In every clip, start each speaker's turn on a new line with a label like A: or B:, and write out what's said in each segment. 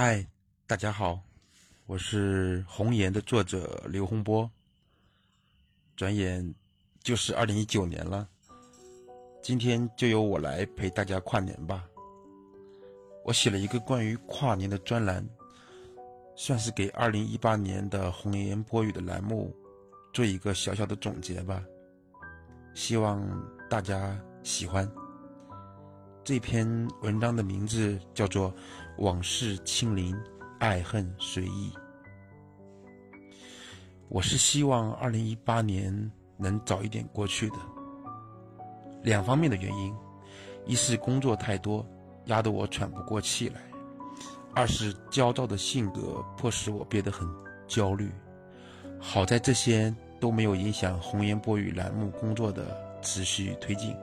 A: 嗨，大家好，我是《红颜》的作者刘洪波。转眼就是二零一九年了，今天就由我来陪大家跨年吧。我写了一个关于跨年的专栏，算是给二零一八年的《红颜播语》的栏目做一个小小的总结吧。希望大家喜欢。这篇文章的名字叫做《往事清零，爱恨随意》。我是希望二零一八年能早一点过去的。两方面的原因：一是工作太多，压得我喘不过气来；二是焦躁的性格迫使我变得很焦虑。好在这些都没有影响红颜播语栏目工作的持续推进。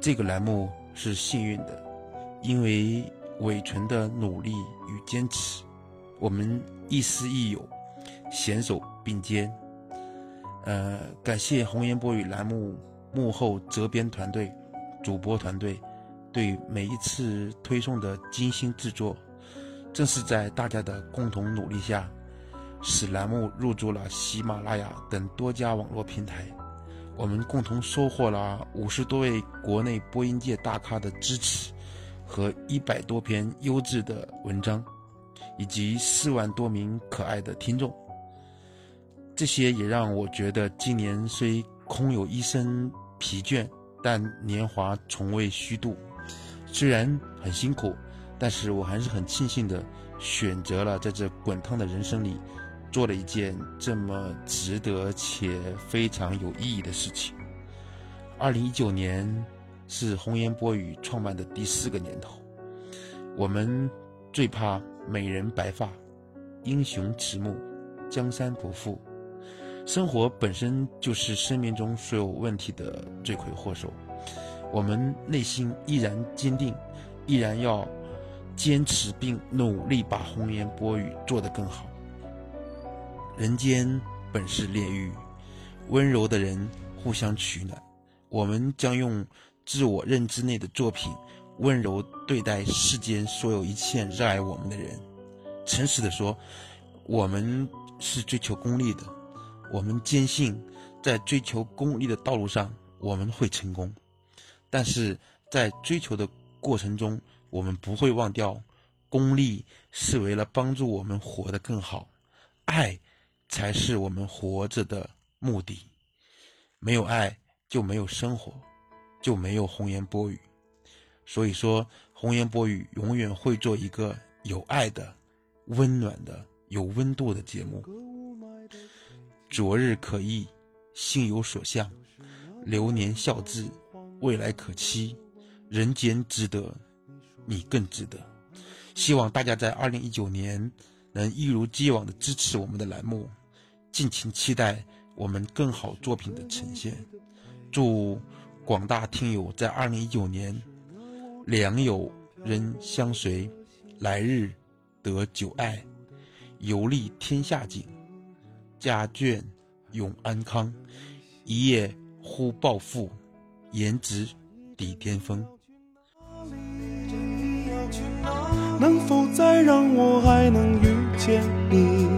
A: 这个栏目是幸运的，因为伟纯的努力与坚持，我们亦师亦友，携手并肩。呃，感谢红颜播语栏目幕后责编团队、主播团队对每一次推送的精心制作。正是在大家的共同努力下，使栏目入驻了喜马拉雅等多家网络平台。我们共同收获了五十多位国内播音界大咖的支持，和一百多篇优质的文章，以及四万多名可爱的听众。这些也让我觉得，今年虽空有一身疲倦，但年华从未虚度。虽然很辛苦，但是我还是很庆幸的选择了在这滚烫的人生里。做了一件这么值得且非常有意义的事情。二零一九年是红颜播语创办的第四个年头。我们最怕美人白发，英雄迟暮，江山不复。生活本身就是生命中所有问题的罪魁祸首。我们内心依然坚定，依然要坚持并努力把红颜播语做得更好。人间本是炼狱，温柔的人互相取暖。我们将用自我认知内的作品，温柔对待世间所有一切热爱我们的人。诚实的说，我们是追求功利的。我们坚信，在追求功利的道路上，我们会成功。但是在追求的过程中，我们不会忘掉，功利是为了帮助我们活得更好，爱。才是我们活着的目的。没有爱，就没有生活，就没有红颜薄语。所以说，红颜薄语永远会做一个有爱的、温暖的、有温度的节目。昨日可忆，心有所向；流年笑至，未来可期。人间值得，你更值得。希望大家在二零一九年能一如既往的支持我们的栏目。敬请期待我们更好作品的呈现。祝广大听友在二零一九年良友人相随，来日得久爱，游历天下景，家眷永安康，一夜忽暴富，颜值抵巅峰。
B: 能否再让我还能遇见你？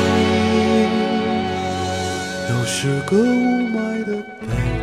B: 是个雾霾的北。